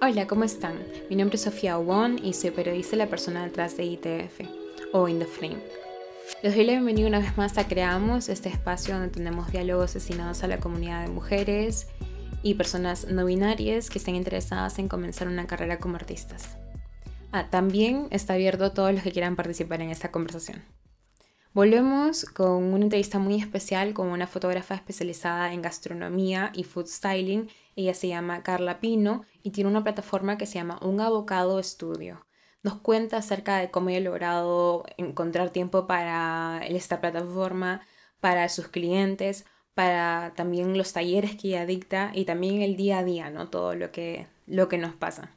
Hola, ¿cómo están? Mi nombre es Sofía Won y soy periodista y la persona detrás de ITF o In the Flame. Les doy la bienvenida una vez más a Creamos, este espacio donde tenemos diálogos destinados a la comunidad de mujeres y personas no binarias que estén interesadas en comenzar una carrera como artistas. Ah, también está abierto a todos los que quieran participar en esta conversación. Volvemos con una entrevista muy especial con una fotógrafa especializada en gastronomía y food styling. Ella se llama Carla Pino y tiene una plataforma que se llama Un Abocado Estudio. Nos cuenta acerca de cómo ella ha logrado encontrar tiempo para esta plataforma, para sus clientes, para también los talleres que ella dicta y también el día a día, ¿no? Todo lo que, lo que nos pasa.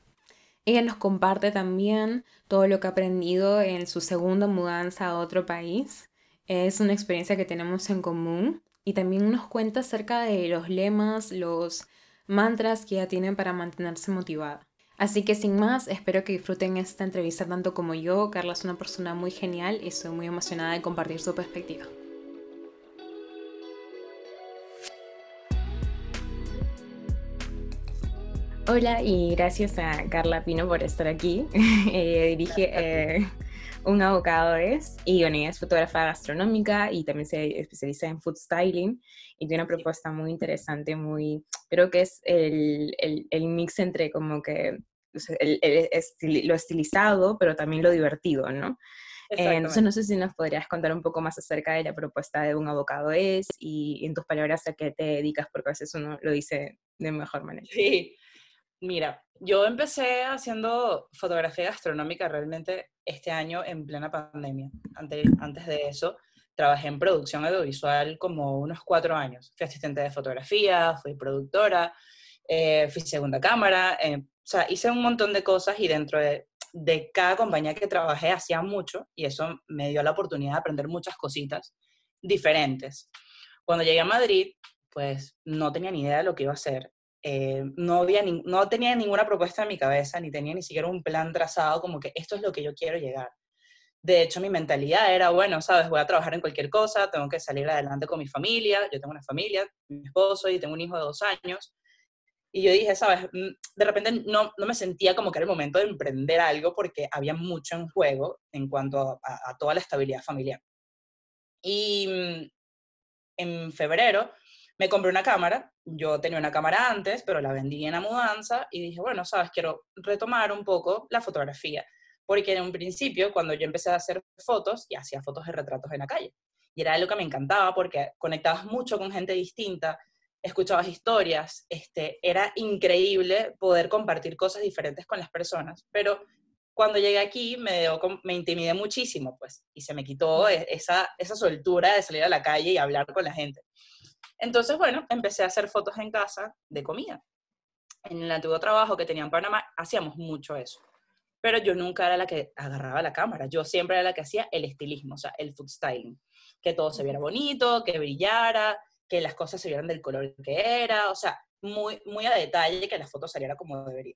Ella nos comparte también todo lo que ha aprendido en su segunda mudanza a otro país. Es una experiencia que tenemos en común y también nos cuenta acerca de los lemas, los mantras que ella tiene para mantenerse motivada. Así que sin más, espero que disfruten esta entrevista tanto como yo. Carla es una persona muy genial y estoy muy emocionada de compartir su perspectiva. Hola y gracias a Carla Pino por estar aquí. Eh, dirige eh, Un Abocado es, y bueno, ella es fotógrafa gastronómica y también se especializa en food styling y tiene una propuesta muy interesante, muy, creo que es el, el, el mix entre como que lo estilizado, pero también lo divertido, ¿no? Eh, entonces, no sé si nos podrías contar un poco más acerca de la propuesta de un abocado es y en tus palabras a qué te dedicas, porque a veces uno lo dice de mejor manera. Sí, Mira, yo empecé haciendo fotografía gastronómica realmente este año en plena pandemia. Antes, de eso, trabajé en producción audiovisual como unos cuatro años. Fui asistente de fotografía, fui productora, eh, fui segunda cámara, eh, o sea, hice un montón de cosas y dentro de, de cada compañía que trabajé hacía mucho y eso me dio la oportunidad de aprender muchas cositas diferentes. Cuando llegué a Madrid, pues no tenía ni idea de lo que iba a hacer eh, no, había no tenía ninguna propuesta en mi cabeza, ni tenía ni siquiera un plan trazado como que esto es lo que yo quiero llegar. De hecho, mi mentalidad era, bueno, sabes, voy a trabajar en cualquier cosa, tengo que salir adelante con mi familia, yo tengo una familia, mi esposo y tengo un hijo de dos años. Y yo dije, sabes, mm, de repente no, no me sentía como que era el momento de emprender algo porque había mucho en juego en cuanto a, toda la estabilidad familiar. Y mm, en febrero me compré una cámara, yo tenía una cámara antes, pero la vendí en la mudanza y dije, bueno, sabes, quiero retomar un poco la fotografía, porque en un principio, cuando yo empecé a hacer fotos, y hacía fotos de retratos en la calle, y era algo que me encantaba porque conectabas mucho con gente distinta, escuchabas historias, este, era increíble poder compartir cosas diferentes con las personas, pero cuando llegué aquí me, me intimidé muchísimo, pues, y se me quitó e, esa, esa soltura de salir a la calle y hablar con la gente. Entonces, bueno, empecé a hacer fotos en casa de comida. En el antiguo trabajo que tenía en Panamá, hacíamos mucho eso. Pero yo nunca era la que agarraba la cámara. Yo siempre era la que hacía el estilismo, o sea, el food styling. Que todo se viera bonito, que brillara, que las cosas se vieran del color que era, o sea, muy, muy a detalle, que la foto saliera como debería.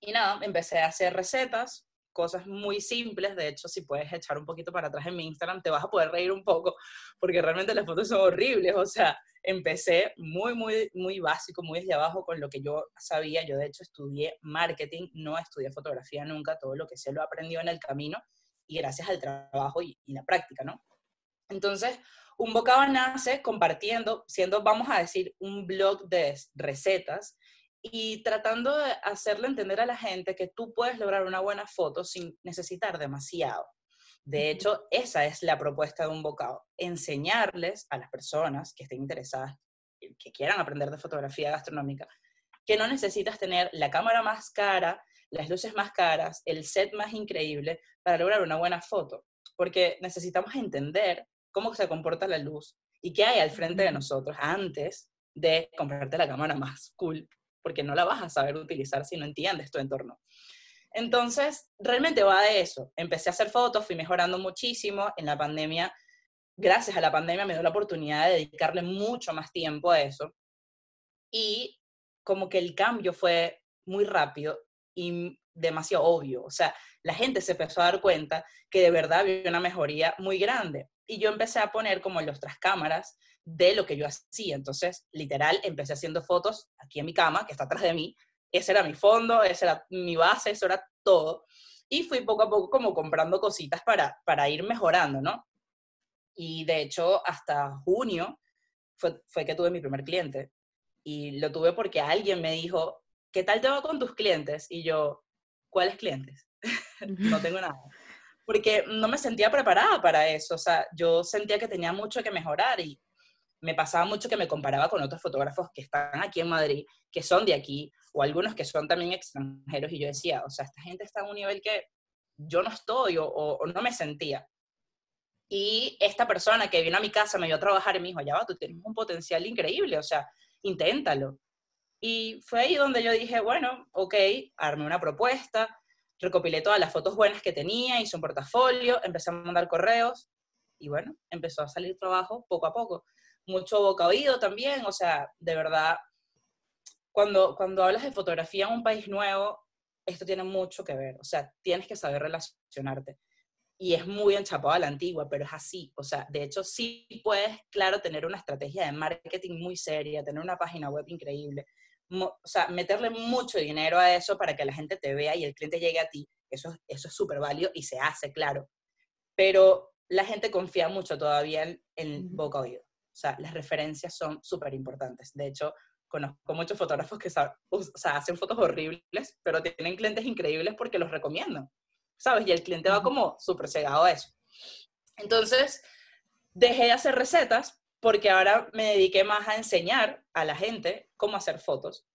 Y nada, empecé a hacer recetas, cosas muy simples. De hecho, si puedes echar un poquito para atrás en mi Instagram, te vas a poder reír un poco, porque realmente las fotos son horribles. O sea, empecé muy, muy, muy básico, muy desde abajo con lo que yo sabía. Yo, de hecho, estudié marketing, no estudié fotografía nunca. Todo lo que sé lo aprendió en el camino y gracias al trabajo y, y la práctica, ¿no? Entonces, un bocado nace compartiendo, siendo, vamos a decir, un blog de recetas y tratando de hacerle entender a la gente que tú puedes lograr una buena foto sin necesitar demasiado. De hecho, esa es la propuesta de un bocado, enseñarles a las personas que estén interesadas, que quieran aprender de fotografía gastronómica, que no necesitas tener la cámara más cara, las luces más caras, el set más increíble para lograr una buena foto, porque necesitamos entender cómo se comporta la luz y qué hay al frente de nosotros antes de comprarte la cámara más cool porque no la vas a saber utilizar si no entiendes tu entorno. Entonces, realmente va de eso. Empecé a hacer fotos, fui mejorando muchísimo. En la pandemia, gracias a la pandemia, me dio la oportunidad de dedicarle mucho más tiempo a eso. Y como que el cambio fue muy rápido y demasiado obvio. O sea, la gente se empezó a dar cuenta que de verdad había una mejoría muy grande. Y yo empecé a poner como los tras cámaras de lo que yo hacía. Entonces, literal, empecé haciendo fotos aquí en mi cama, que está atrás de mí, ese era mi fondo, esa era mi base, eso era todo. Y fui poco a poco como comprando cositas para, para ir mejorando, ¿no? Y de hecho, hasta junio fue, fue que tuve mi primer cliente. Y lo tuve porque alguien me dijo, ¿qué tal te va con tus clientes? Y yo, ¿cuáles clientes? no tengo nada. Porque no me sentía preparada para eso. O sea, yo sentía que tenía mucho que mejorar y me pasaba mucho que me comparaba con otros fotógrafos que están aquí en Madrid, que son de aquí, o algunos que son también extranjeros. Y yo decía, o sea, esta gente está a un nivel que yo no estoy o, o no me sentía. Y esta persona que vino a mi casa me dio a trabajar y me dijo, ya va, tú tienes un potencial increíble, o sea, inténtalo. Y fue ahí donde yo dije, bueno, ok, armé una propuesta, recopilé todas las fotos buenas que tenía, hice un portafolio, empecé a mandar correos y bueno, empezó a salir trabajo poco a poco. Mucho boca oído también, o sea, de verdad, cuando, cuando hablas de fotografía en un país nuevo, esto tiene mucho que ver, o sea, tienes que saber relacionarte. Y es muy enchapado a la antigua, pero es así. O sea, de hecho, sí puedes, claro, tener una estrategia de marketing muy seria, tener una página web increíble, o sea, meterle mucho dinero a eso para que la gente te vea y el cliente llegue a ti, eso, eso es súper válido y se hace, claro. Pero la gente confía mucho todavía en, el boca oído. O sea, las referencias son súper importantes. De hecho, conozco muchos fotógrafos que o sea, hacen fotos horribles, pero tienen clientes increíbles porque los recomiendan, ¿sabes? Y el cliente va como súper cegado a eso. Entonces, dejé de hacer recetas porque ahora me dediqué más a enseñar a la gente cómo hacer fotos.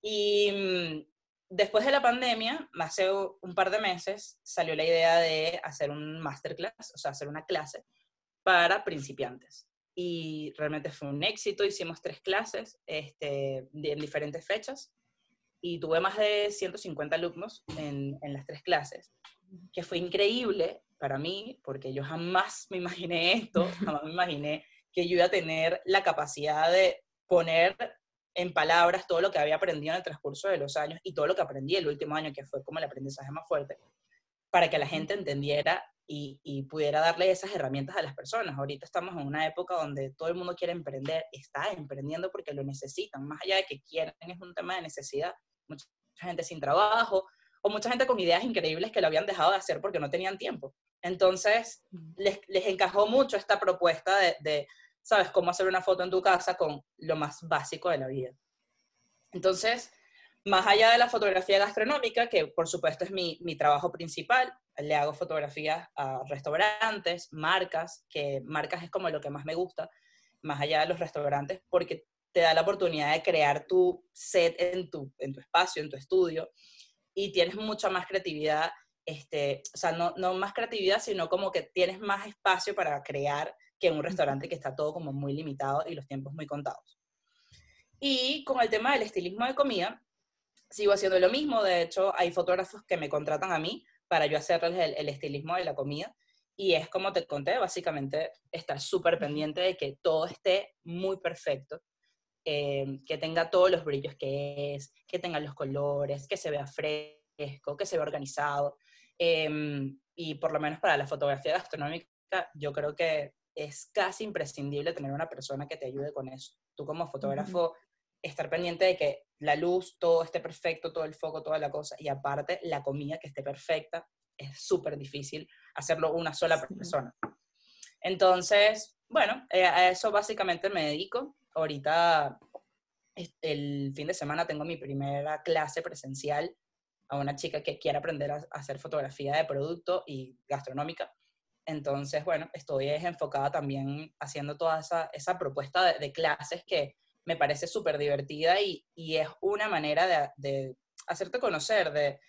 Y mm, después de la pandemia, hace un par de meses, salió la idea de hacer un masterclass, o sea, hacer una clase para principiantes. Y realmente fue un éxito, hicimos tres clases este, en diferentes fechas y tuve más de 150 alumnos en, en las tres clases, que fue increíble para mí, porque yo jamás me imaginé esto, jamás me imaginé que yo iba a tener la capacidad de poner en palabras todo lo que había aprendido en el transcurso de los años y todo lo que aprendí el último año, que fue como el aprendizaje más fuerte, para que la gente entendiera y, y, pudiera darle esas herramientas a las personas. Ahorita estamos en una época donde todo el mundo quiere emprender, está emprendiendo porque lo necesitan, más allá de que quieren, es un tema de necesidad. Mucha gente sin trabajo o mucha gente con ideas increíbles que lo habían dejado de hacer porque no tenían tiempo. Entonces, les, les encajó mucho esta propuesta de sabes cómo hacer una foto en tu casa con lo más básico de la vida. Entonces, más allá de la fotografía gastronómica, que por supuesto es mi, mi trabajo principal, le hago fotografías a restaurantes, marcas, que marcas es como lo que más me gusta, más allá de los restaurantes, porque te da la oportunidad de crear tu set en tu, en tu espacio, en tu estudio, y tienes mucha más creatividad, este, o sea, no, no más creatividad, sino como que tienes más espacio para crear que en un restaurante que está todo como muy limitado y los tiempos muy contados. Y con el tema del estilismo de comida, sigo haciendo lo mismo. De hecho, hay fotógrafos que me contratan a mí para yo hacerles el, estilismo de la comida. Y es como te conté, básicamente estar súper pendiente de que todo esté muy perfecto, eh, que tenga todos los brillos que es, que tenga los colores, que se vea fresco, que se vea organizado. Em, y por lo menos para la fotografía gastronómica, yo creo que es casi imprescindible tener una persona que te ayude con eso. Tú como fotógrafo, estar pendiente de que la luz, todo esté perfecto, todo el foco, toda la cosa, y aparte la comida que esté perfecta, es súper difícil hacerlo una sola persona. Entonces, bueno, eh, a eso básicamente me dedico. Ahorita, el fin de semana, tengo mi primera clase presencial a una chica que quiere aprender a hacer fotografía de producto y gastronómica. Entonces, bueno, estoy enfocada también haciendo toda esa, esa propuesta de, clases que me parece súper divertida y, y, es una manera de, de hacerte conocer, de,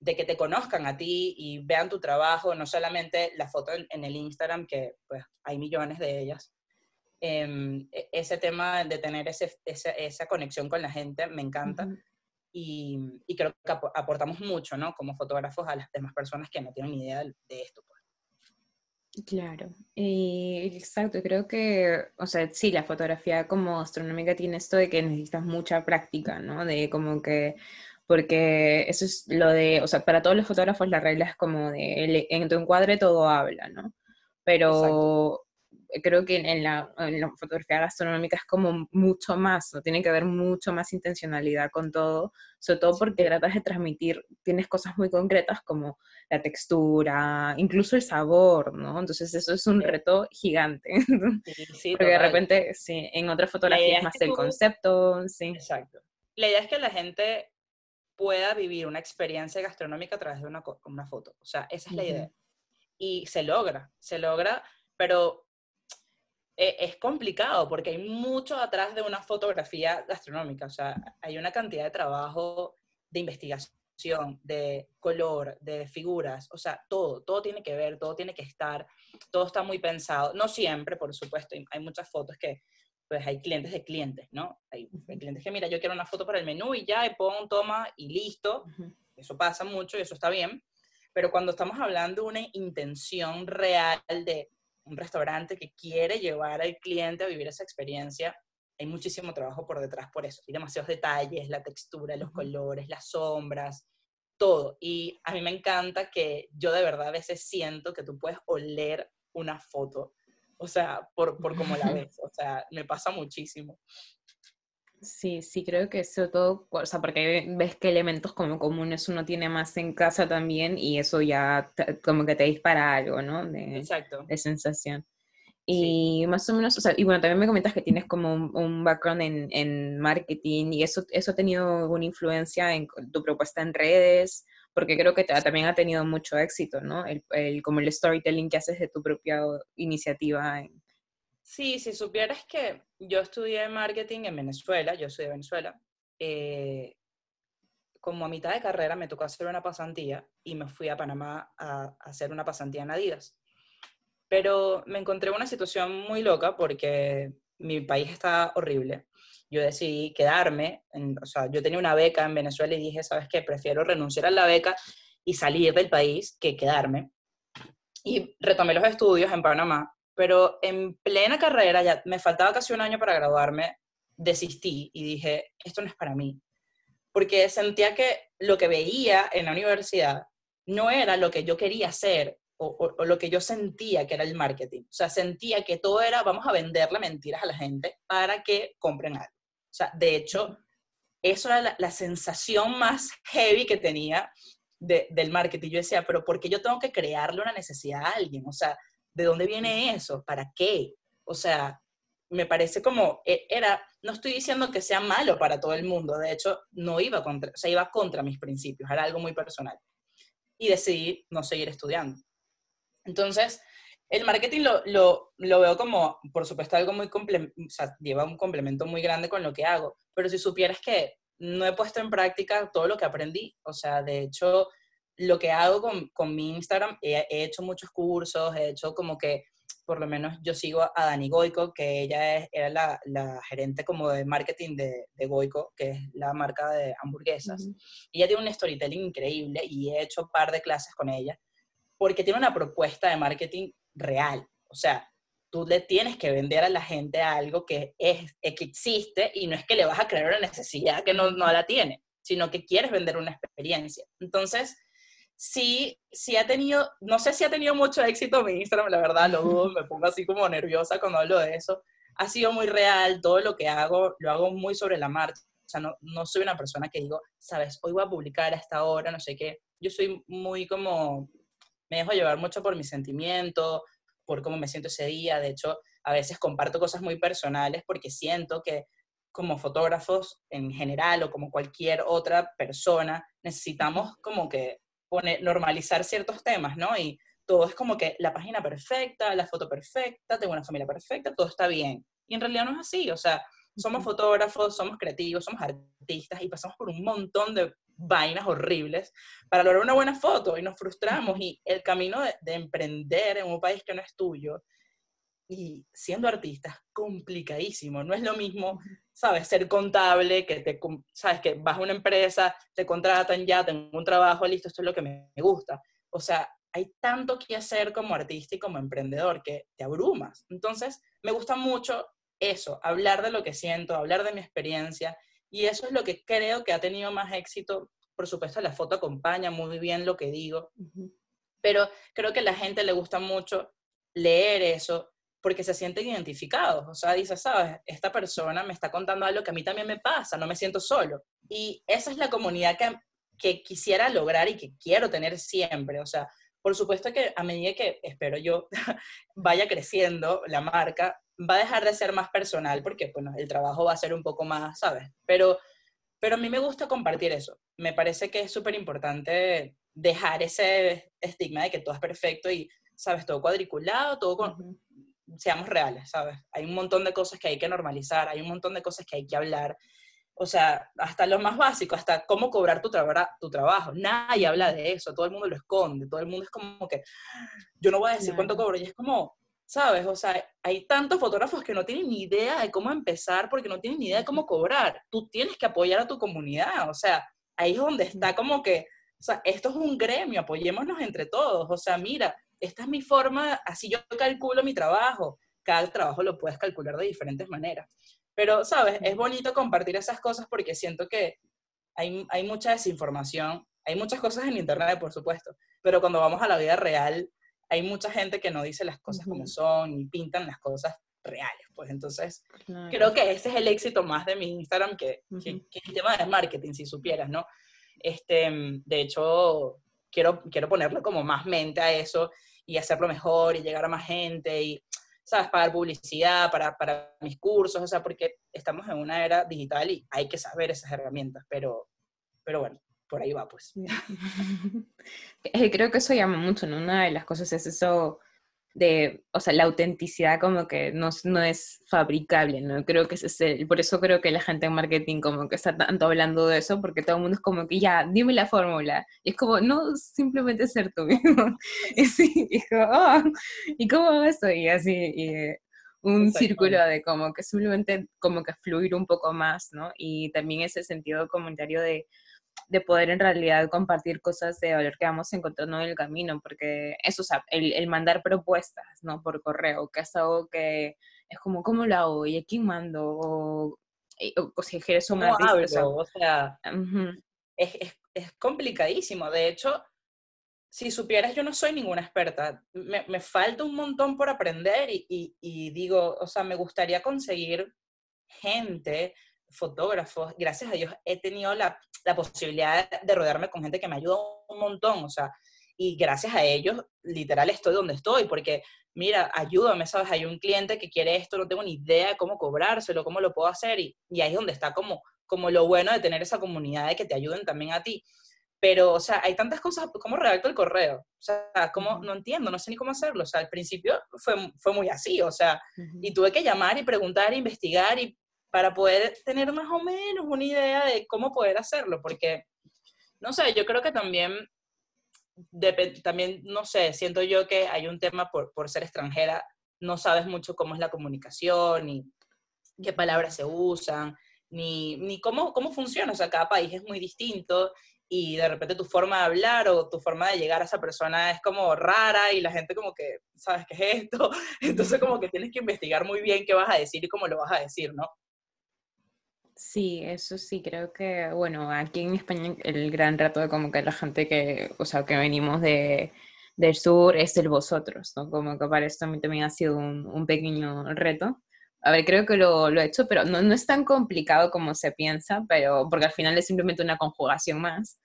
de, que te conozcan a ti y vean tu trabajo, no solamente la foto en, el Instagram, que pues hay millones de ellas. Em, e, ese tema de tener ese, esa, esa, conexión con la gente me encanta. y, y, creo que aportamos mucho, ¿no? Como fotógrafos a las demás personas que no tienen ni idea de esto. Pues. Claro, eh, exacto, creo que, o sea, sí, la fotografía como astronómica tiene esto de que necesitas mucha práctica, ¿no? De como que, porque eso es lo de, o sea, para todos los fotógrafos la regla es como de, en tu encuadre todo habla, ¿no? Pero creo que en la, fotografía gastronómica es como mucho más, ¿no? tiene que haber mucho más intencionalidad con todo, sobre todo porque tratas de transmitir, tienes cosas muy concretas como la textura, incluso el sabor, ¿no? Entonces eso es un reto gigante. Sí, porque de repente, sí, en otras fotografías es más el concepto, sí. Exacto. La idea es que la gente pueda vivir una experiencia gastronómica a través de una, una foto. O sea, esa es la idea. Y se logra, se logra, pero e, es complicado porque hay mucho atrás de una fotografía gastronómica. O sea, hay una cantidad de trabajo de investigación, de color, de figuras. O sea, todo, todo tiene que ver, todo tiene que estar, todo está muy pensado. No siempre, por supuesto, hay muchas fotos que pues hay clientes de clientes, ¿no? Hay, clientes que, mira, yo quiero una foto para el menú y ya, y pongo, toma y listo. Eso pasa mucho y eso está bien. Pero cuando estamos hablando de una intención real de un restaurante que quiere llevar al cliente a vivir esa experiencia, hay muchísimo trabajo por detrás por eso. Hay demasiados detalles, la textura, los colores, las sombras, todo. Y a mí me encanta que yo de verdad a veces siento que tú puedes oler una foto o sea, por, por cómo la ves, o sea, me pasa muchísimo. Sí, sí, creo que eso todo, o sea, porque ves que elementos como comunes uno tiene más en casa también y eso ya como que te dispara algo, ¿no? De, Exacto. De sensación. Y más o menos, o sea, y bueno, también me comentas que tienes como un, background en, en, marketing y eso, eso ha tenido alguna influencia en tu propuesta en redes porque creo que también ha tenido mucho éxito, ¿no? El, como el storytelling que haces de tu propia iniciativa. Sí, si supieras que yo estudié marketing en Venezuela, yo soy de Venezuela, eh, como a mitad de carrera me tocó hacer una pasantía y me fui a Panamá a, hacer una pasantía en Adidas. Pero me encontré una situación muy loca porque mi país está horrible yo decidí quedarme, o sea, yo tenía una beca en Venezuela y dije, ¿sabes qué? Prefiero renunciar a la beca y salir del país que quedarme. Y retomé los estudios en Panamá, pero en plena carrera, ya me faltaba casi un año para graduarme, desistí y dije, esto no es para mí. Porque sentía que lo que veía en la universidad no era lo que yo quería hacer o, lo que yo sentía que era el marketing. O sea, sentía que todo era, vamos a venderle mentiras a la gente para que compren algo. O sea, de hecho, eso era la, sensación más heavy que tenía del marketing. Yo decía, pero ¿por qué yo tengo que crearle una necesidad a alguien? O sea, ¿de dónde viene eso? ¿Para qué? O sea, me parece como, e, era, no estoy diciendo que sea malo para todo el mundo, de hecho, no iba contra, o iba contra mis principios, era algo muy personal. Y decidí no seguir estudiando. Entonces, el marketing lo, lo, veo como, por supuesto, algo muy complemento, o sea, lleva un complemento muy grande con lo que hago, pero si supieras que no he puesto en práctica todo lo que aprendí, o sea, de hecho, lo que hago con, con mi Instagram, he, hecho muchos cursos, he hecho como que, por lo menos yo sigo a Dani Goico, que ella es, era la, la, gerente como de marketing de, de, Goico, que es la marca de hamburguesas. y Ella tiene un storytelling increíble y he hecho un par de clases con ella, porque tiene una propuesta de marketing real. O sea, tú le tienes que vender a la gente algo que, es, que existe y no es que le vas a crear una necesidad que no, no la tiene, sino que quieres vender una experiencia. Entonces, sí, sí ha tenido, no sé si ha tenido mucho éxito mi Instagram, la verdad, lo dudo, me pongo así como nerviosa cuando hablo de eso. Ha sido muy real, todo lo que hago, lo hago muy sobre la marcha. O sea, no, no soy una persona que digo, sabes, hoy voy a publicar a esta hora, no sé qué. Yo soy muy como me dejo llevar mucho por mi sentimiento, por cómo me siento ese día. De hecho, a veces comparto cosas muy personales porque siento que como fotógrafos en general o como cualquier otra persona, necesitamos como que poner, normalizar ciertos temas, ¿no? Y todo es como que la página perfecta, la foto perfecta, tengo una familia perfecta, todo está bien. Y en realidad no es así, o sea, somos fotógrafos, somos creativos, somos artistas y pasamos por un montón de vainas horribles para lograr una buena foto y nos frustramos y el camino de, emprender en un país que no es tuyo y siendo artista es complicadísimo, no es lo mismo, sabes, ser contable, que te, sabes, que vas a una empresa, te contratan ya, tengo un trabajo, listo, esto es lo que me gusta. O sea, hay tanto que hacer como artista y como emprendedor que te abrumas. Entonces, me gusta mucho eso, hablar de lo que siento, hablar de mi experiencia y eso es lo que creo que ha tenido más éxito. Por supuesto, la foto acompaña muy bien lo que digo, pero creo que a la gente le gusta mucho leer eso, porque se sienten identificados. O sea, dice, sabes, esta persona me está contando algo que a mí también me pasa, no me siento solo. Y esa es la comunidad que, que quisiera lograr y que quiero tener siempre. O sea, por supuesto que a medida que, espero yo, vaya creciendo la marca, va a dejar de ser más personal porque, bueno, el trabajo va a ser un poco más, ¿sabes? Pero, pero a mí me gusta compartir eso. Me parece que es súper importante dejar ese estigma de que todo es perfecto y, ¿sabes? Todo cuadriculado, todo con... Seamos reales, ¿sabes? Hay un montón de cosas que hay que normalizar, hay un montón de cosas que hay que hablar o sea, hasta lo más básico, hasta cómo cobrar tu, tu trabajo. Nadie habla de eso, todo el mundo lo esconde, todo el mundo es como que, yo no voy a decir cuánto cobro, y es como, ¿sabes? O sea, hay tantos fotógrafos que no tienen ni idea de cómo empezar porque no tienen ni idea de cómo cobrar. Tú tienes que apoyar a tu comunidad, o sea, ahí es donde está como que, o sea, esto es un gremio, apoyémonos entre todos, o sea, mira, esta es mi forma, así yo calculo mi trabajo, cada trabajo lo puedes calcular de diferentes maneras. Pero, ¿sabes? Es bonito compartir esas cosas porque siento que hay, hay mucha desinformación, hay muchas cosas en Internet, por supuesto, pero cuando vamos a la vida real, hay mucha gente que no dice las cosas como son y pintan las cosas reales. Pues entonces, creo que ese es el éxito más de mi Instagram que, que, el tema de marketing, si supieras, ¿no? Este, de hecho, quiero, quiero ponerle como más mente a eso y hacerlo mejor y llegar a más gente y ¿sabes? Pagar publicidad para, para mis cursos, o sea, porque estamos en una era digital y hay que saber esas herramientas, pero, pero bueno, por ahí va, pues. Creo que eso llama mucho, ¿no? Una de las cosas es eso de, o sea, la autenticidad como que no, no es fabricable, ¿no? Creo que es el, por eso creo que la gente en marketing como que está tanto hablando de eso, porque todo el mundo es como que ya, dime la fórmula. Y es como, no, simplemente ser tú mismo. Y como, oh, ¿y cómo hago? Y así, y, un círculo de como que simplemente como que fluir un poco más, ¿no? Y también ese sentido comunitario de de poder en realidad compartir cosas de valor que vamos encontrando en el camino, porque eso, o sea, el, el mandar propuestas, ¿no? Por correo, que es algo que es como, ¿cómo lo hago? ¿Y a quién mando? O, o, si eres un artista. o sea, es, es, es, complicadísimo. De hecho, si supieras, yo no soy ninguna experta. Me, me falta un montón por aprender y, y, y digo, o sea, me gustaría conseguir gente fotógrafos, gracias a Dios he tenido la, la, posibilidad de rodearme con gente que me ayuda un montón, o sea, y gracias a ellos, literal, estoy donde estoy, porque, mira, ayúdame, ¿sabes? Hay un cliente que quiere esto, no tengo ni idea de cómo cobrárselo, cómo lo puedo hacer, y, y ahí es donde está como, como lo bueno de tener esa comunidad, de que te ayuden también a ti. Pero, o sea, hay tantas cosas, ¿cómo redacto el correo? O sea, ¿cómo? No entiendo, no sé ni cómo hacerlo. O sea, al principio fue, fue muy así, o sea, y tuve que llamar y preguntar, investigar y para poder tener más o menos una idea de cómo poder hacerlo, porque, no sé, yo creo que también, también, no sé, siento yo que hay un tema por, por ser extranjera, no sabes mucho cómo es la comunicación, ni qué palabras se usan, ni, ni cómo, cómo funciona, o sea, cada país es muy distinto y de repente tu forma de hablar o tu forma de llegar a esa persona es como rara y la gente como que, ¿sabes qué es esto? Entonces como que tienes que investigar muy bien qué vas a decir y cómo lo vas a decir, ¿no? Sí, eso sí, creo que, bueno, aquí en España el gran reto de como que la gente que, o sea, que venimos de, del sur es el vosotros, ¿no? Como que para eso también, también ha sido un, un pequeño reto. A ver, creo que lo, lo he hecho, pero no, no, es tan complicado como se piensa, pero porque al final es simplemente una conjugación más.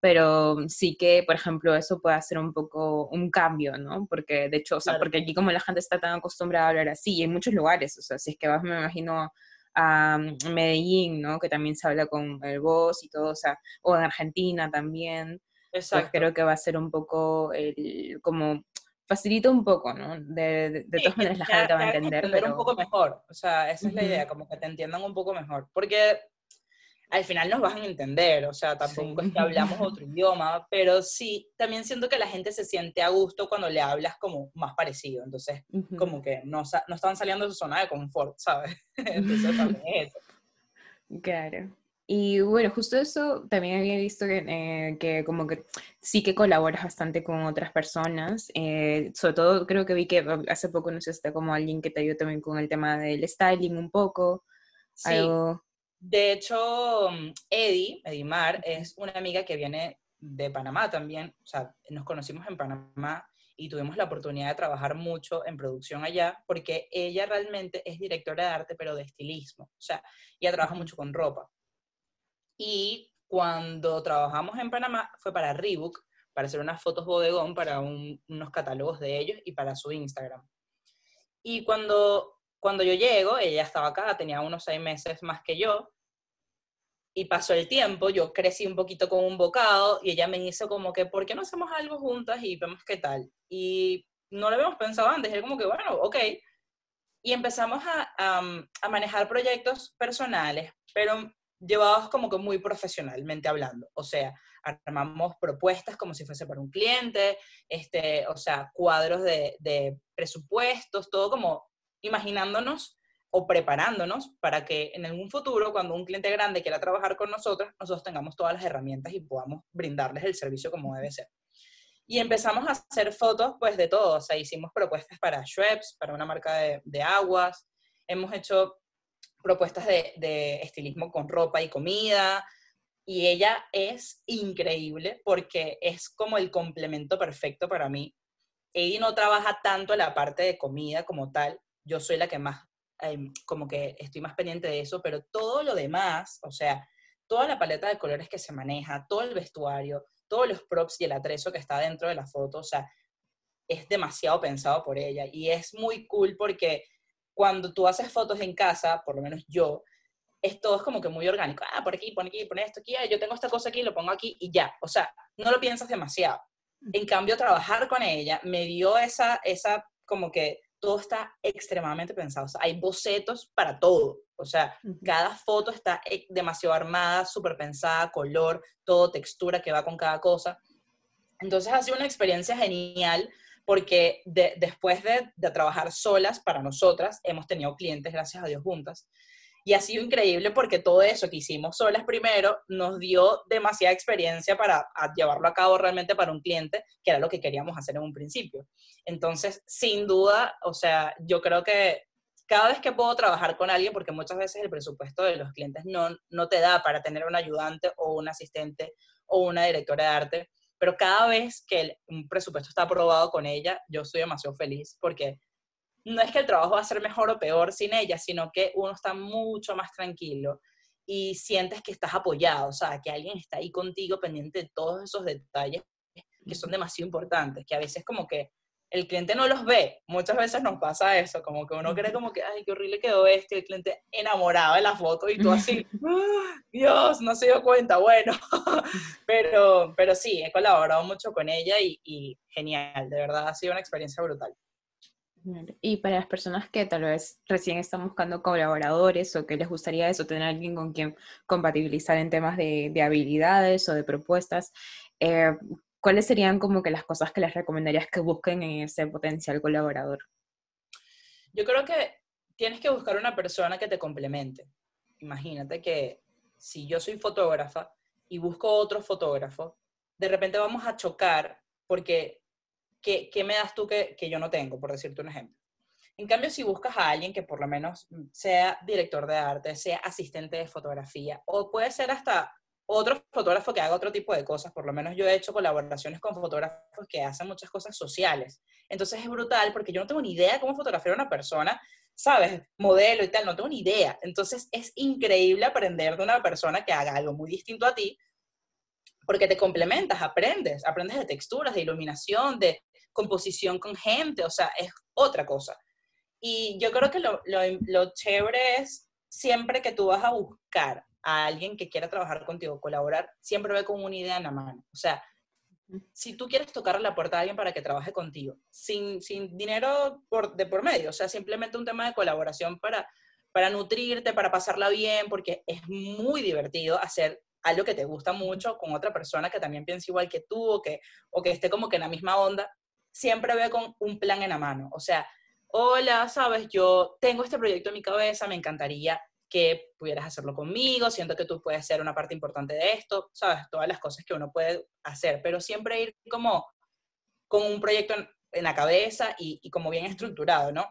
Pero sí que, por ejemplo, eso puede hacer un poco un cambio, ¿no? Porque, de hecho, o sea, porque aquí como la gente está tan acostumbrada a hablar así, y en muchos lugares, o sea, si es que vas, me imagino, a Medellín, ¿no? Que también se habla con el voz y todo, o sea, o en Argentina también. Pues Exacto. creo que va a ser un poco el, como facilita un poco, ¿no? De, de, todas maneras la gente va a entender. pero un poco mejor, o sea, esa es la idea, como que te entiendan un poco mejor. Porque al final nos van a entender, o sea, tampoco es que hablamos otro idioma, pero sí, también siento que la gente se siente a gusto cuando le hablas como más parecido, entonces como que no, no están saliendo de su zona de confort, ¿sabes? entonces también eso. Claro. Y bueno, justo eso también había visto que, eh, que, como que sí que colaboras bastante con otras personas. Eh, sobre todo creo que vi que hace poco no sé, está como alguien que te ayudó también con el tema del styling un poco. Sí. Algo... De hecho, Eddie, Edimar, es una amiga que viene de Panamá también, o sea, nos conocimos en Panamá y tuvimos la oportunidad de trabajar mucho en producción allá, porque ella realmente es directora de arte, pero de estilismo, o sea, ella trabaja mucho con ropa. Y cuando trabajamos en Panamá fue para Reebok, para hacer unas fotos bodegón para unos catálogos de ellos y para su Instagram. Y cuando, cuando yo llego, ella estaba acá, tenía unos seis meses más que yo, y pasó el tiempo, yo crecí un poquito con un bocado y ella me hizo como que, ¿por qué no hacemos algo juntas y vemos qué tal? Y no lo habíamos pensado antes, era como que, bueno, ok. Y empezamos a, a, manejar proyectos personales, pero llevados como que muy profesionalmente hablando. O sea, armamos propuestas como si fuese para un cliente, este, o sea, cuadros de, de presupuestos, todo como imaginándonos o preparándonos para que en algún futuro, cuando un cliente grande quiera trabajar con nosotros, nosotros tengamos todas las herramientas y podamos brindarles el servicio como debe ser. Y empezamos a hacer fotos pues de todo, o sea, hicimos propuestas para Schweppes, para una marca de, de aguas, hemos hecho propuestas de, de, estilismo con ropa y comida, y ella es increíble porque es como el complemento perfecto para mí. Ella no trabaja tanto la parte de comida como tal, yo soy la que más Em, como que estoy más pendiente de eso, pero todo lo demás, o sea, toda la paleta de colores que se maneja, todo el vestuario, todos los props y el atrezo que está dentro de la foto, o sea, es demasiado pensado por ella y es muy cool porque cuando tú haces fotos en casa, por lo menos yo, es todo es como que muy orgánico. Ah, por aquí, por aquí, por esto aquí, ah, yo tengo esta cosa aquí, lo pongo aquí y ya. O sea, no lo piensas demasiado. En cambio, trabajar con ella me dio esa, esa como que todo está extremadamente pensado. O sea, hay bocetos para todo. O sea, cada foto está eh, demasiado armada, súper pensada, color, todo, textura que va con cada cosa. Entonces ha sido una experiencia genial porque después de, de, trabajar solas para nosotras, hemos tenido clientes, gracias a Dios, juntas. Y ha sido increíble porque todo eso que hicimos solas primero nos dio demasiada experiencia para llevarlo a cabo realmente para un cliente, que era lo que queríamos hacer en un principio. Entonces, sin duda, o sea, yo creo que cada vez que puedo trabajar con alguien, porque muchas veces el presupuesto de los clientes no, no te da para tener un ayudante o un asistente o una directora de arte, pero cada vez que un presupuesto está aprobado con ella, yo soy demasiado feliz porque no es que el trabajo va a ser mejor o peor sin ella, sino que uno está mucho más tranquilo y sientes que estás apoyado, o sea, que alguien está ahí contigo pendiente de todos esos detalles que son demasiado importantes, que a veces como que el cliente no los ve, muchas veces nos pasa eso, como que uno cree como que, ay, qué horrible quedó este, el cliente enamorado de la foto y tú así, ¡Ah! Dios, no se dio cuenta, bueno, pero, pero sí, he colaborado mucho con ella y, y genial, de verdad ha sido una experiencia brutal. Y para las personas que tal vez recién están buscando colaboradores o que les gustaría eso, tener alguien con quien compatibilizar en temas de, de habilidades o de propuestas, eh, ¿cuáles serían como que las cosas que les recomendarías que busquen en ese potencial colaborador? Yo creo que tienes que buscar una persona que te complemente. Imagínate que si yo soy fotógrafa y busco otro fotógrafo, de repente vamos a chocar porque ¿qué, me das tú que, yo no tengo, por decirte un ejemplo? En cambio, si buscas a alguien que por lo menos sea director de arte, sea asistente de fotografía, o puede ser hasta otro fotógrafo que haga otro tipo de cosas, por lo menos yo he hecho colaboraciones con fotógrafos que hacen muchas cosas sociales. Entonces es brutal porque yo no tengo ni idea cómo fotografiar a una persona, ¿sabes? Modelo y tal, no tengo ni idea. Entonces es increíble aprender de una persona que haga algo muy distinto a ti, porque te complementas, aprendes, aprendes de texturas, de iluminación, de composición con gente, o sea, es otra cosa. Y yo creo que lo, lo, chévere es siempre que tú vas a buscar a alguien que quiera trabajar contigo, colaborar, siempre ve con una idea en la mano. O sea, si tú quieres tocar la puerta a alguien para que trabaje contigo, sin, sin dinero por, de por medio, o sea, simplemente un tema de colaboración para, para nutrirte, para pasarla bien, porque es muy divertido hacer algo que te gusta mucho con otra persona que también piensa igual que tú o que, o que esté como que en la misma onda, siempre ve con un plan en la mano. O sea, hola, sabes, yo tengo este proyecto en mi cabeza, me encantaría que pudieras hacerlo conmigo, siento que tú puedes ser una parte importante de esto, sabes, todas las cosas que uno puede hacer, pero siempre ir como con un proyecto en, la cabeza y, y, como bien estructurado, ¿no?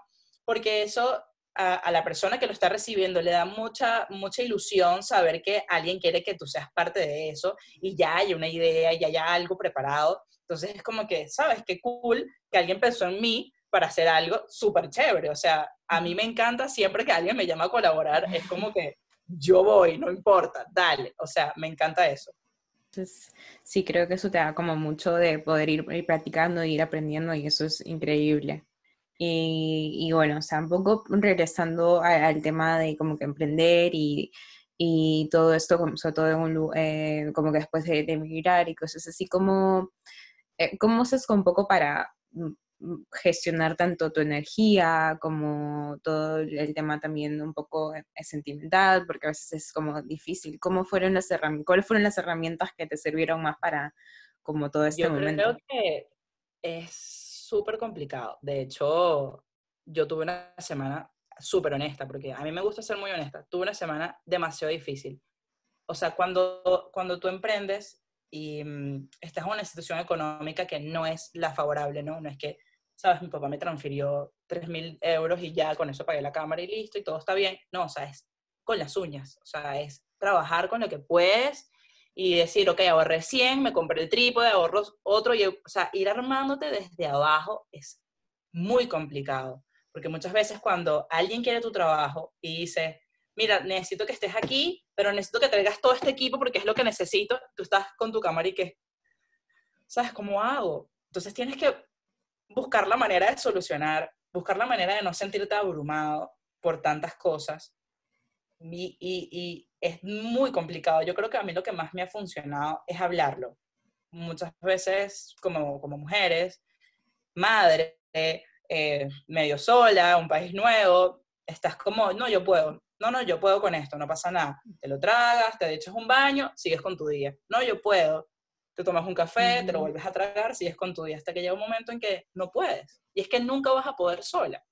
Porque eso a, la persona que lo está recibiendo le da mucha, mucha ilusión saber que alguien quiere que tú seas parte de eso y ya hay una idea, ya hay algo preparado. Entonces es como que, ¿sabes? Qué cool que alguien pensó en mí para hacer algo súper chévere. O sea, a mí me encanta siempre que alguien me llama a colaborar, es como que yo voy, no importa, dale. O sea, me encanta eso. Entonces, sí, creo que eso te da como mucho de poder ir, ir practicando, ir aprendiendo y eso es increíble. Y, bueno, o sea, un poco regresando al tema de como que emprender y, y todo esto, sobre todo en un, eh, como que después de, emigrar y cosas así, como, eh, ¿cómo haces un poco para mm, mm, gestionar tanto tu energía como todo el tema también un poco eh, sentimental, porque a veces es como difícil. ¿Cómo fueron las herramientas, cuáles fueron las herramientas que te sirvieron más para como todo este momento? Yo creo que es súper complicado. De hecho, yo tuve una semana súper honesta, porque a mí me gusta ser muy honesta. Tuve una semana demasiado difícil. O sea, cuando, cuando tú emprendes y mm, estás en una situación económica que no es la favorable, ¿no? No es que, sabes, mi papá me transfirió 3 mil euros y ya con eso pagué la cámara y listo y todo está bien. No, o sea, es con las uñas. O sea, es trabajar con lo que puedes y decir, ok, ahorré 100, me compré el trípode, ahorro otro, y, o sea, ir armándote desde abajo es muy complicado, porque muchas veces cuando alguien quiere tu trabajo y dice, mira, necesito que estés aquí, pero necesito que traigas todo este equipo porque es lo que necesito, tú estás con tu cámara y que, ¿sabes cómo hago? Entonces tienes que buscar la manera de solucionar, buscar la manera de no sentirte abrumado por tantas cosas y, y, es muy complicado. Yo creo que a mí lo que más me ha funcionado es hablarlo. Muchas veces como, como mujeres, madre, eh, medio sola, un país nuevo, estás como, no, yo puedo, no, no, yo puedo con esto, no pasa nada. Te lo tragas, te echas un baño, sigues con tu día. No, yo puedo. Te tomas un café, te lo vuelves a tragar, sigues con tu día, hasta que llega un momento en que no puedes. Y es que nunca vas a poder sola.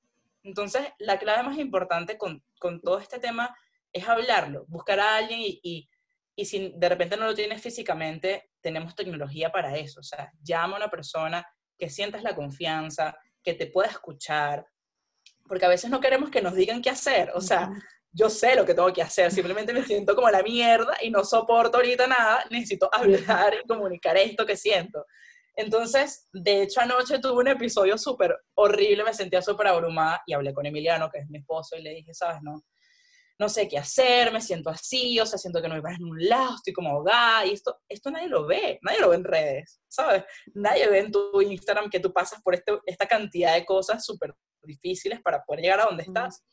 Entonces, la clave más importante con, con todo este tema es hablarlo, buscar a alguien y, y, si de repente no lo tienes físicamente, tenemos tecnología para eso. O sea, llama a una persona que sientas la confianza, que te pueda escuchar, porque a veces no queremos que nos digan qué hacer. O sea, yo sé lo que tengo que hacer, simplemente me siento como la mierda y no soporto ahorita nada, necesito hablar y comunicar esto que siento. Entonces, de hecho, anoche tuve un episodio súper horrible, me sentía súper abrumada y hablé con Emiliano, que es mi esposo, y le dije, sabes, no, no sé qué hacer, me siento así, o sea, siento que no me en un lado, estoy como ahogada, y esto, esto nadie lo ve, nadie lo ve en redes, ¿sabes? Nadie ve en tu Instagram que tú pasas por este, esta cantidad de cosas súper difíciles para poder llegar a donde estás.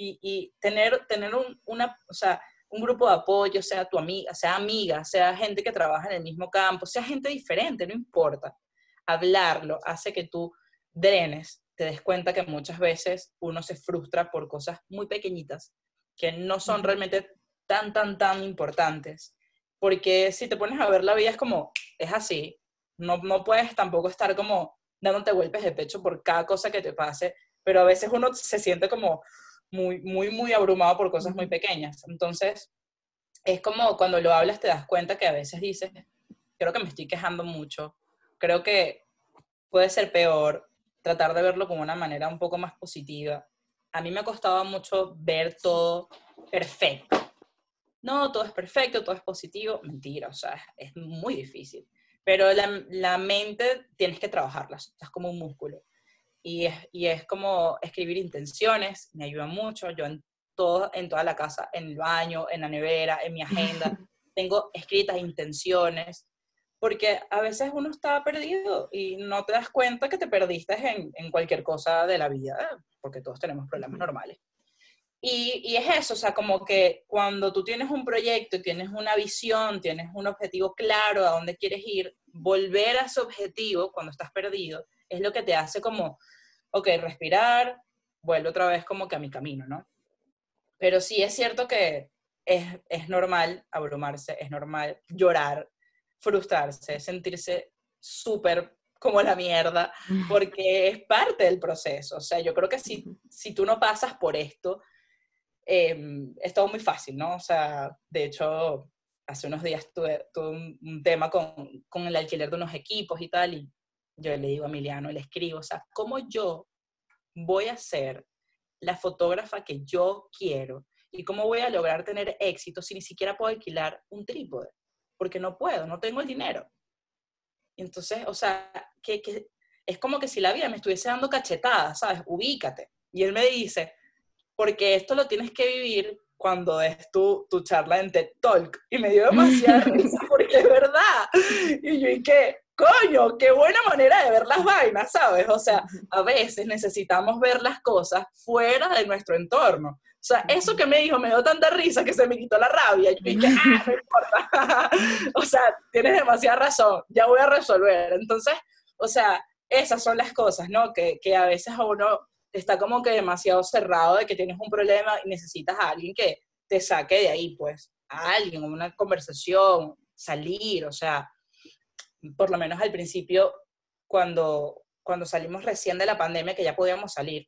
Y, y, tener, tener un, una, o sea, un grupo de apoyo, sea tu amiga, sea amiga, sea gente que trabaja en el mismo campo, sea gente diferente, no importa. Hablarlo hace que tú drenes, te des cuenta que muchas veces uno se frustra por cosas muy pequeñitas que no son realmente tan, tan, tan importantes. Porque si te pones a ver la vida es como, es así. No, no puedes tampoco estar como dándote golpes de pecho por cada cosa que te pase, pero a veces uno se siente como muy, muy, muy abrumado por cosas muy pequeñas. Entonces, es como cuando lo hablas te das cuenta que a veces dices, creo que me estoy quejando mucho, creo que puede ser peor, tratar de verlo como una manera un poco más positiva a mí me costaba mucho ver todo perfecto. No, todo es perfecto, todo es positivo. Mentira, o sea, es muy difícil. Pero la, la mente tienes que trabajarla, es como un músculo. Y es, y es como escribir intenciones, me ayuda mucho. Yo en, todo, en toda la casa, en el baño, en la nevera, en mi agenda, tengo escritas intenciones porque a veces uno está perdido y no te das cuenta que te perdiste en, en cualquier cosa de la vida, porque todos tenemos problemas normales. Y, y, es eso, o sea, como que cuando tú tienes un proyecto, tienes una visión, tienes un objetivo claro a dónde quieres ir, volver a ese objetivo cuando estás perdido es lo que te hace como, ok, respirar, vuelvo otra vez como que a mi camino, ¿no? Pero sí es cierto que es, es normal abrumarse, es normal llorar, frustrarse, sentirse súper como la mierda, porque es parte del proceso. O sea, yo creo que si, si tú no pasas por esto, em, es todo muy fácil, ¿no? O sea, de hecho, hace unos días tuve, un, tema con, con, el alquiler de unos equipos y tal, y yo le digo a Emiliano, le escribo, o sea, ¿cómo yo voy a hacer la fotógrafa que yo quiero? ¿Y cómo voy a lograr tener éxito si ni siquiera puedo alquilar un trípode? Porque no puedo, no tengo el dinero. Entonces, o sea, que, es como que si la vida me estuviese dando cachetadas, ¿sabes? Ubícate. Y él me dice, porque esto lo tienes que vivir cuando des tu, tu charla en TED Talk. Y me dio demasiada risa porque es verdad. Y yo, ¿y qué? Coño, qué buena manera de ver las vainas, ¿sabes? O sea, a veces necesitamos ver las cosas fuera de nuestro entorno. O sea, eso que me dijo me dio tanta risa que se me quitó la rabia. Yo dije, ah, no importa. o sea, tienes demasiada razón, ya voy a resolver. Entonces, o sea, esas son las cosas, ¿no? Que, que a veces a uno está como que demasiado cerrado de que tienes un problema y necesitas a alguien que te saque de ahí, pues, a alguien, una conversación, salir, o sea, por lo menos al principio, cuando, cuando salimos recién de la pandemia, que ya podíamos salir,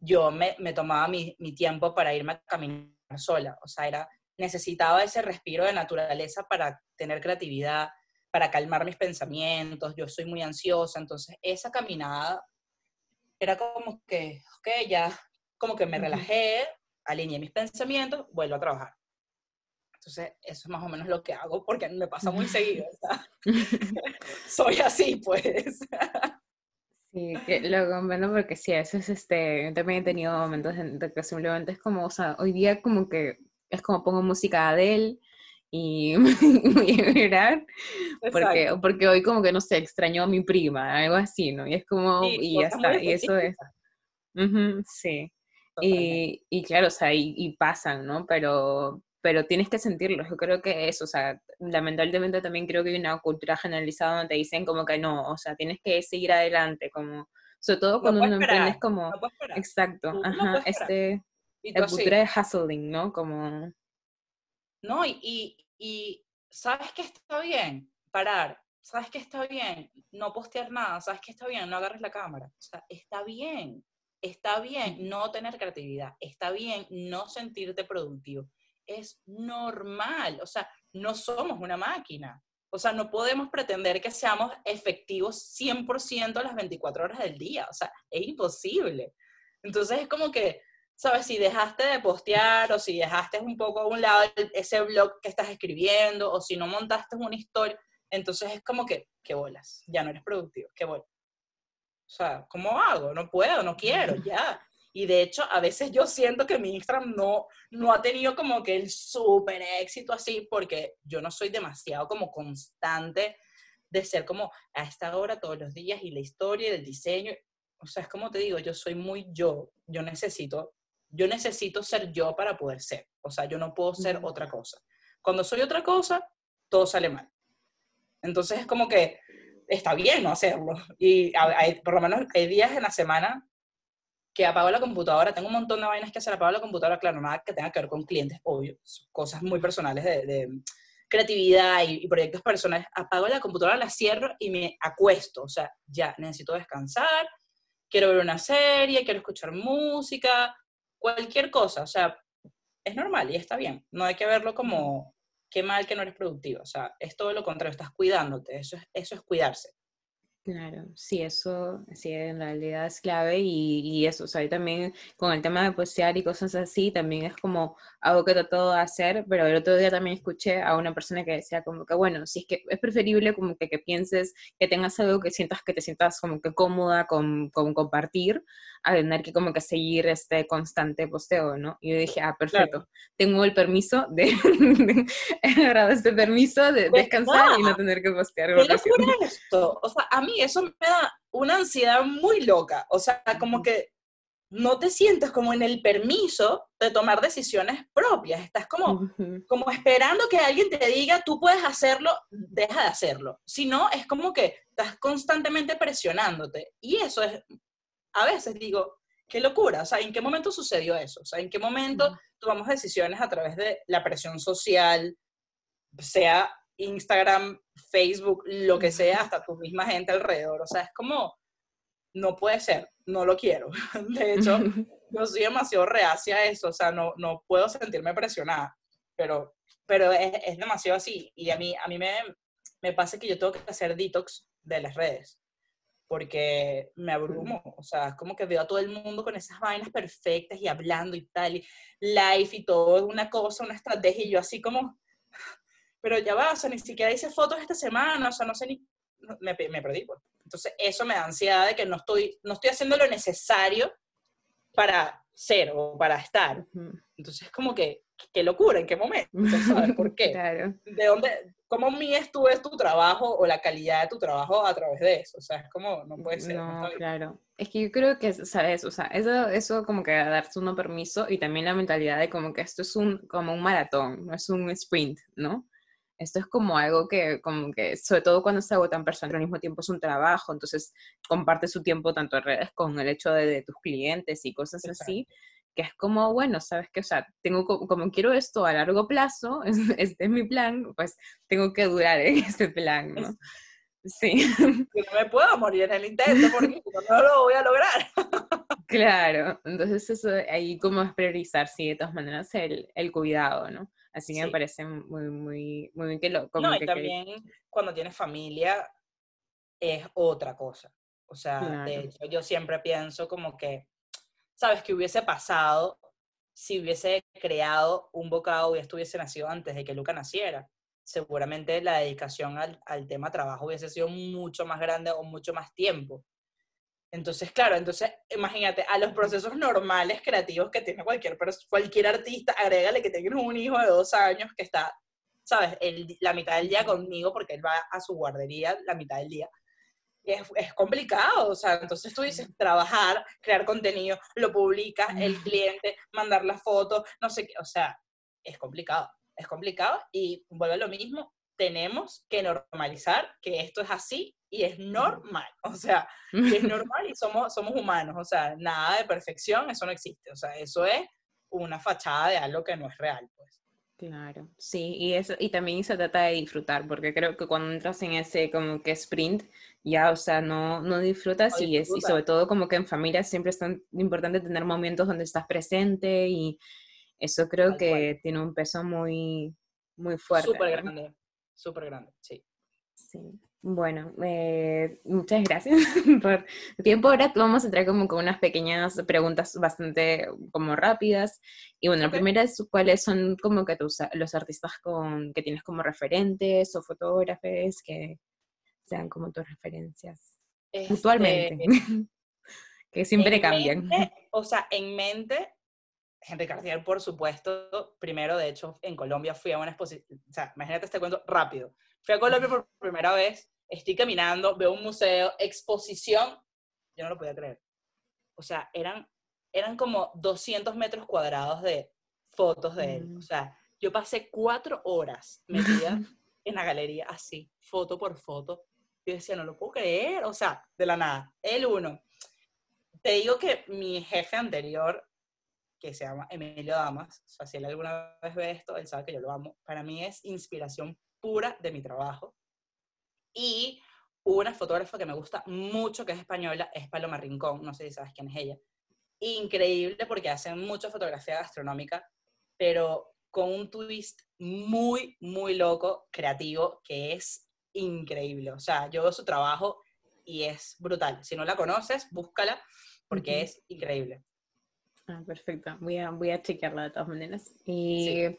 yo me, me tomaba mi, mi, tiempo para irme a caminar sola, o sea, era, necesitaba ese respiro de naturaleza para tener creatividad, para calmar mis pensamientos, yo soy muy ansiosa, entonces esa caminada era como que, ok, ya como que me relajé, alineé mis pensamientos, vuelvo a trabajar. Entonces, eso es más o menos lo que hago porque me pasa muy seguido. Soy así, pues. Sí, lo comprendo porque sí, eso es este, también he tenido momentos de que simplemente es como, o sea, hoy día como que es como pongo música de él y voy a mirar porque, porque hoy como que no sé, extrañó a mi prima, algo así, ¿no? Y es como, y ya está, y eso es. sí. Y, y, claro, o sea, y, y, pasan, ¿no? Pero, pero tienes que sentirlo. Yo creo que eso, o sea, lamentablemente también creo que hay una cultura generalizada donde te dicen como que no, o sea, tienes que seguir adelante, como, sobre todo cuando uno emprende es como, exacto, ajá, este, la cultura de hustling, ¿no? Como... No, y, y, ¿sabes que está bien? Parar. ¿Sabes que está bien? No postear nada. ¿Sabes que está bien? No agarres la cámara. O sea, está bien. Está bien no tener creatividad. Está bien no sentirte productivo. Es normal. O sea, no somos una máquina. O sea, no podemos pretender que seamos efectivos 100% las 24 horas del día. O sea, es imposible. Entonces es como que ¿sabes? Si dejaste de postear o si dejaste un poco a un lado ese blog que estás escribiendo o si no montaste una historia, entonces es como que, qué bolas, ya no eres productivo, qué bolas. O sea, ¿cómo hago? No puedo, no quiero, ya. Y de hecho, a veces yo siento que mi Instagram no, no ha tenido como que el súper éxito así, porque yo no soy demasiado como constante de ser como a esta hora todos los días y la historia y el diseño. O sea, es como te digo, yo soy muy yo, yo necesito yo necesito ser yo para poder ser. O sea, yo no puedo ser otra cosa. Cuando soy otra cosa, todo sale mal. Entonces es como que está bien no hacerlo. Y hay, por lo menos hay días en la semana que apago la computadora, tengo un montón de vainas que hacer, apago la computadora, claro, nada que tenga que ver con clientes, obvio, cosas muy personales de, creatividad y, y, proyectos personales, apago la computadora, la cierro y me acuesto, o sea, ya necesito descansar, quiero ver una serie, quiero escuchar música, cualquier cosa, o sea, es normal y está bien. No hay que verlo como qué mal que no eres productivo, o sea, es todo lo contrario, estás cuidándote, eso es, eso es cuidarse. Claro, sí, eso sí, en realidad es clave y, y, eso, o sea, también con el tema de postear y cosas así, también es como algo que trato de hacer, pero el otro día también escuché a una persona que decía como que, bueno, si es que es preferible como que, que pienses que tengas algo que sientas que te sientas como que cómoda con, con compartir, a tener que como que seguir este constante posteo, ¿no? Y yo dije, ah, perfecto, tengo el permiso de, este permiso de descansar y no tener que postear. ¿Qué locura esto? O sea, a mí eso me da una ansiedad muy loca, o sea, como que no te sientes como en el permiso de tomar decisiones propias, estás como, como esperando que alguien te diga, tú puedes hacerlo, deja de hacerlo. Si no, es como que estás constantemente presionándote. Y eso es a veces digo, qué locura, o sea, ¿en qué momento sucedió eso? O sea, ¿en qué momento tomamos decisiones a través de la presión social, sea Instagram, Facebook, lo que sea, hasta tu misma gente alrededor? O sea, es como, no puede ser, no lo quiero. De hecho, yo soy demasiado reacia a eso, o sea, no, no puedo sentirme presionada, pero, pero es, es demasiado así. Y a mí, a mí me, me pasa que yo tengo que hacer detox de las redes porque me abrumo, o sea, es como que veo a todo el mundo con esas vainas perfectas y hablando y tal, y live y todo, una cosa, una estrategia, y yo así como, pero ya va, o sea, ni siquiera hice fotos esta semana, o sea, no sé ni, me, me perdí. Pues. Entonces, eso me da ansiedad de que no estoy, no estoy haciendo lo necesario para ser o para estar. Entonces, como que, qué locura, ¿en qué momento? ¿Sabes por qué? claro. ¿De dónde, cómo míes tú es tu trabajo o la calidad de tu trabajo a través de eso? O sea, es como, no puede ser. No, claro. Es que yo creo que, ¿sabes? O sea, eso, eso como que darse uno permiso y también la mentalidad de como que esto es un, como un maratón, no es un sprint, ¿no? Esto es como algo que, como que, sobre todo cuando se agotan personas, al mismo tiempo es un trabajo, entonces comparte su tiempo tanto en redes con el hecho de, tus clientes y cosas así, que es como, bueno, sabes que, o sea, tengo como, quiero esto a largo plazo, este es mi plan, pues tengo que durar en ese plan, ¿no? Sí. Que no me puedo morir en el intento porque no lo voy a lograr. Claro, entonces eso ahí como es priorizar, sí, de todas maneras, el, el cuidado, ¿no? Así que me parece muy, muy, muy bien que lo... Como no, y también cuando tienes familia es otra cosa. O sea, de hecho, yo siempre pienso como que, ¿sabes? qué hubiese pasado si hubiese creado un bocado y estuviese nacido antes de que Luca naciera. Seguramente la dedicación al, al tema trabajo hubiese sido mucho más grande o mucho más tiempo. Entonces, claro, entonces imagínate, a los procesos normales creativos que tiene cualquier, cualquier artista, agrégale que tienes un hijo de dos años que está, ¿sabes?, la mitad del día conmigo porque él va a su guardería la mitad del día. Es, es, complicado, o sea, entonces tú dices trabajar, crear contenido, lo publicas, el cliente, mandar la foto, no sé qué, o sea, es complicado, es complicado y vuelve lo mismo, tenemos que normalizar que esto es así y es normal, o sea, es normal y somos, somos humanos, o sea, nada de perfección, eso no existe, o sea, eso es una fachada de algo que no es real, pues. Claro, sí, y, eso, y también se trata de disfrutar, porque creo que cuando entras en ese como que sprint, ya, o sea, no, no disfrutas y, es, y sobre todo como que en familia siempre es tan importante tener momentos donde estás presente y eso creo que tiene un peso muy, muy fuerte. Súper grande, súper grande, sí. Sí. Bueno, eh, muchas gracias por tu tiempo. Ahora vamos a entrar como con unas pequeñas preguntas bastante como rápidas. Y bueno, la primera es cuáles son como que tus, los artistas con, que tienes como referentes o fotógrafos que sean como tus referencias actualmente, que siempre cambian. o sea, en mente, Henry Cartier, por supuesto, primero, de hecho, en Colombia fui a una exposición, o sea, imagínate este cuento rápido Fui a Colombia por primera vez, estoy caminando, veo un museo, exposición, yo no lo podía creer. O sea, eran, eran como 200 metros cuadrados de fotos de él. O mm. sea, yo pasé cuatro horas metida en la galería así, foto por foto. Yo decía, no lo puedo creer, o sea, de la nada. El uno. Te digo que mi jefe anterior, que se llama Emilio Damas, o sea, si él alguna vez ve esto, él sabe que yo lo amo. Para mí es inspiración pura de mi trabajo. Y una fotógrafa que me gusta mucho, que es española, es Paloma Rincón, no sé si sabes quién es ella. Increíble porque hacen mucha fotografía gastronómica, pero con un twist muy, muy loco, creativo, que es increíble. O sea, yo veo su trabajo y es brutal. Si no la conoces, búscala porque es increíble. Ah, perfecto. Voy a, voy a chequearla de todas maneras. Y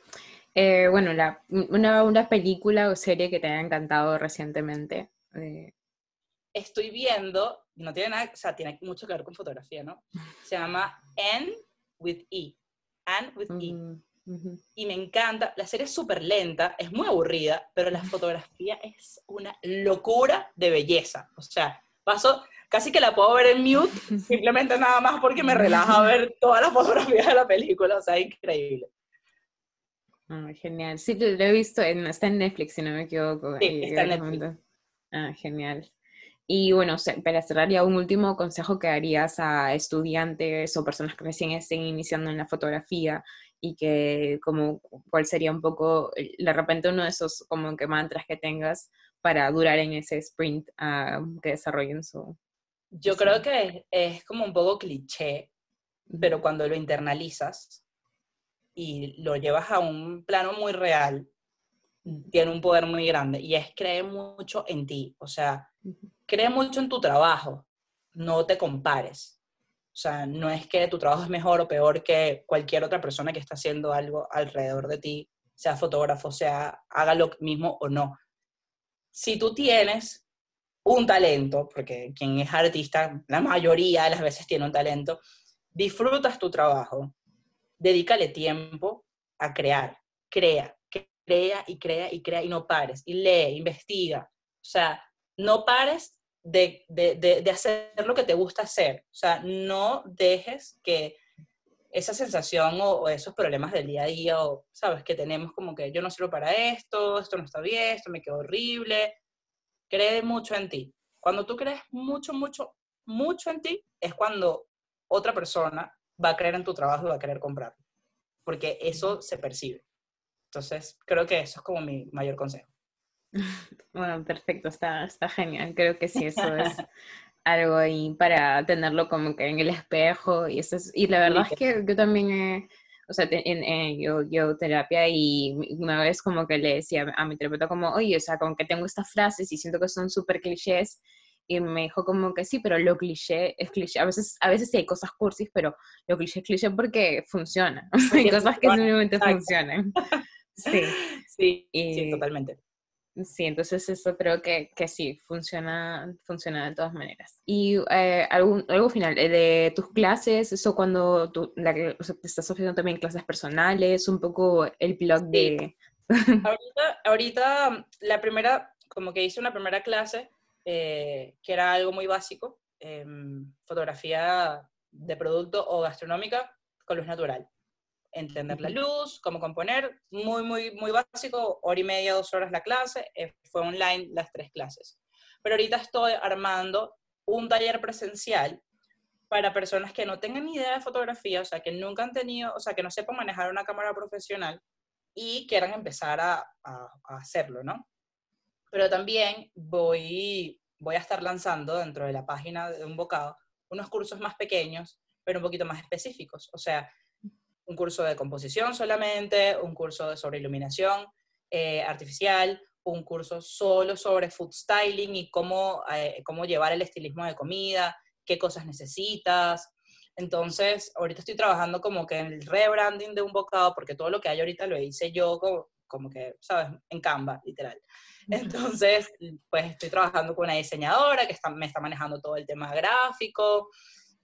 eh, bueno, la, una, una, película o serie que te haya encantado recientemente. Eh. Estoy viendo, no tiene nada, o sea, tiene mucho que ver con fotografía, ¿no? Se llama Anne with E. Anne with E. Mm, y me encanta, la serie es súper lenta, es muy aburrida, pero la fotografía es una locura de belleza. O sea, paso, casi que la puedo ver en mute, simplemente nada más porque me relaja ver todas las fotografías de la película, o sea, increíble. Ah, genial. Sí, lo, he visto, en, está en Netflix, si no me equivoco. Sí, está en Netflix. Ah, genial. Y bueno, para cerrar ya un último consejo que darías a estudiantes o personas que recién estén iniciando en la fotografía y que como cuál sería un poco de repente uno de esos como que mantras que tengas para durar en ese sprint uh, que desarrollen su... Yo creo que es como un poco cliché, pero cuando lo internalizas, y lo llevas a un plano muy real, tiene un poder muy grande y es creer mucho en ti. O sea, cree mucho en tu trabajo, no te compares. O sea, no es que tu trabajo es mejor o peor que cualquier otra persona que está haciendo algo alrededor de ti, sea fotógrafo, sea haga lo mismo o no. Si tú tienes un talento, porque quien es artista, la mayoría de las veces tiene un talento, disfrutas tu trabajo, dedícale tiempo a crear, crea, crea y crea y crea y no pares, y lee, investiga. O sea, no pares de, de, de, hacer lo que te gusta hacer. O sea, no dejes que esa sensación o, esos problemas del día a día, o, sabes, que tenemos como que yo no sirvo para esto, esto no está bien, esto me quedó horrible. Cree mucho en ti. Cuando tú crees mucho, mucho, mucho en ti, es cuando otra persona va a creer en tu trabajo y va a querer comprarlo. Porque eso se percibe. Entonces, creo que eso es como mi mayor consejo. Bueno, perfecto, está, está genial. Creo que sí, eso es algo ahí para tenerlo como que en el espejo. Y, eso y la verdad es que yo también, o sea, en, yo, yo terapia y una vez como que le decía a mi terapeuta como, oye, o sea, como que tengo estas frases y siento que son súper clichés. Y me dijo como que sí, pero lo cliché es cliché. A veces, a veces sí hay cosas cursis, pero lo cliché es cliché porque funciona. hay cosas que simplemente funcionan. Sí, sí, sí, totalmente. Sí, entonces eso creo que, que sí, funciona, funciona de todas maneras. Y eh, algún, algo final, eh, de tus clases, eso cuando tú la, o sea, te estás ofreciendo también clases personales, un poco el blog de... ahorita, ahorita, la primera, como que hice una primera clase, eh, que era algo muy básico, em, fotografía de producto o gastronómica con luz natural entender la luz, cómo componer, muy, muy, muy básico, hora y media, dos horas la clase, eh, fue online las tres clases. Pero ahorita estoy armando un taller presencial para personas que no tengan ni idea de fotografía, o sea, que nunca han tenido, o sea, que no sepan manejar una cámara profesional y quieran empezar a, a, hacerlo, ¿no? Pero también voy, voy a estar lanzando dentro de la página de un bocado unos cursos más pequeños, pero un poquito más específicos. O sea, un curso de composición solamente, un curso sobre iluminación eh, artificial, un curso solo sobre food styling y cómo, eh, cómo llevar el estilismo de comida, qué cosas necesitas. Entonces, ahorita estoy trabajando como que en el rebranding de un bocado, porque todo lo que hay ahorita lo hice yo como, como que, ¿sabes? En Canva, literal. Entonces, pues estoy trabajando con una diseñadora que está, me está manejando todo el tema gráfico,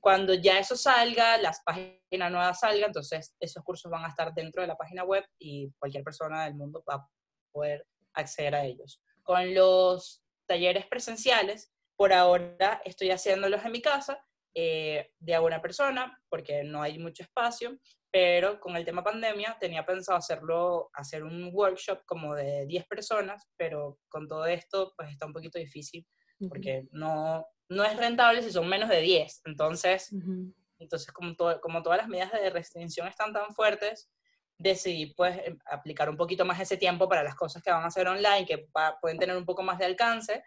cuando ya eso salga, las páginas nuevas salgan, entonces esos cursos van a estar dentro de la página web y cualquier persona del mundo va a poder acceder a ellos. Con los talleres presenciales, por ahora estoy haciéndolos en mi casa eh, de alguna persona, porque no hay mucho espacio, pero con el tema pandemia tenía pensado hacerlo, hacer un workshop como de 10 personas, pero con todo esto pues está un poquito difícil, porque no, no es rentable si son menos de 10. Entonces, entonces como, como todas las medidas de restricción están tan fuertes, decidí pues em, aplicar un poquito más ese tiempo para las cosas que van a hacer online, que pueden tener un poco más de alcance.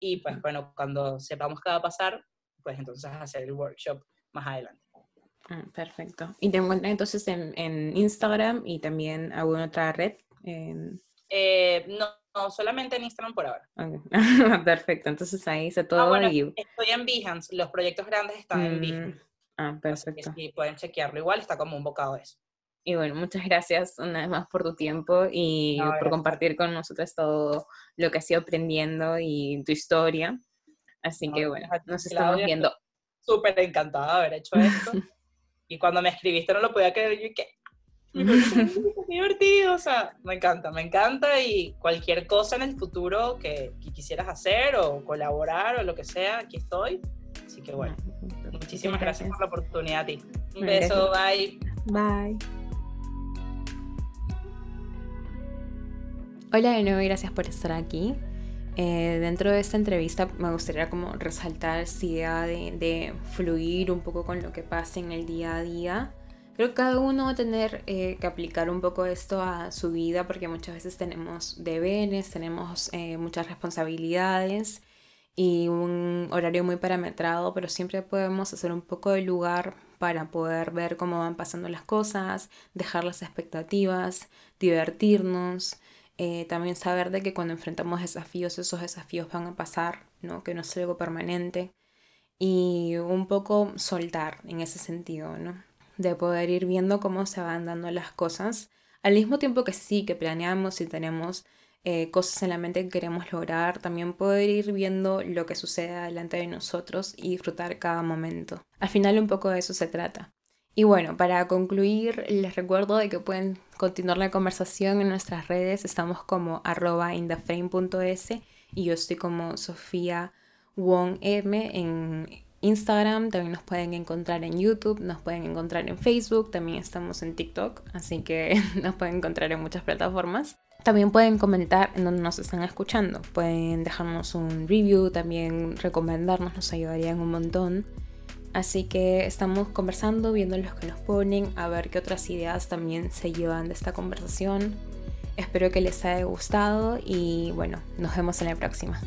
Y pues bueno, cuando sepamos qué va a pasar, pues entonces hacer el workshop más adelante. Ah, perfecto. ¿Y te encuentras entonces en, en, Instagram y también alguna otra red? Eh, no, solamente en Instagram por ahora. perfecto, entonces ahí se todo. Ah, estoy en Behance, los proyectos grandes están en mm, Behance. Ah, perfecto. Y pueden chequearlo igual, está como un bocado eso. Y bueno, muchas gracias una vez más por tu tiempo y por compartir con nosotros todo lo que has ido aprendiendo y tu historia. Así que bueno, nos estamos viendo. Súper encantada de haber hecho esto. y cuando me escribiste no lo podía creer, yo que divertido, o sea, me encanta, me encanta y cualquier cosa en el futuro que, quisieras hacer o colaborar o lo que sea, aquí estoy. Así que bueno, muchísimas gracias, por la oportunidad a ti. Un beso, bye. Bye. Hola de nuevo y gracias por estar aquí. Eh, dentro de esta entrevista me gustaría como resaltar esa idea de, de, fluir un poco con lo que pasa en el día a día Que cada uno va a tener eh, que aplicar un poco esto a su vida porque muchas veces tenemos deberes, tenemos eh, muchas responsabilidades y un horario muy parametrado, pero siempre podemos hacer un poco de lugar para poder ver cómo van pasando las cosas, dejar las expectativas, divertirnos, eh, también saber de que cuando enfrentamos desafíos, esos desafíos van a pasar ¿no? Que no es algo permanente. Y un poco soltar en ese sentido, ¿no? De poder ir viendo cómo se van dando las cosas. Al mismo tiempo que sí, que planeamos y tenemos eh, cosas en la mente que queremos lograr, también poder ir viendo lo que sucede delante de nosotros y disfrutar cada momento. Al final un poco de eso se trata. Y bueno, para concluir, les recuerdo de que pueden continuar la conversación en nuestras redes. Estamos como arroba y yo estoy como Sofía en Instagram. También nos pueden encontrar en YouTube, nos pueden encontrar en Facebook, también estamos en TikTok, así que nos pueden encontrar en muchas plataformas. También pueden comentar en donde nos están escuchando. Pueden dejarnos un review, también recomendarnos, nos ayudarían un montón. Así que estamos conversando, viendo los que nos ponen, a ver qué otras ideas también se llevan de esta conversación. Espero que les haya gustado y bueno, nos vemos en la próxima.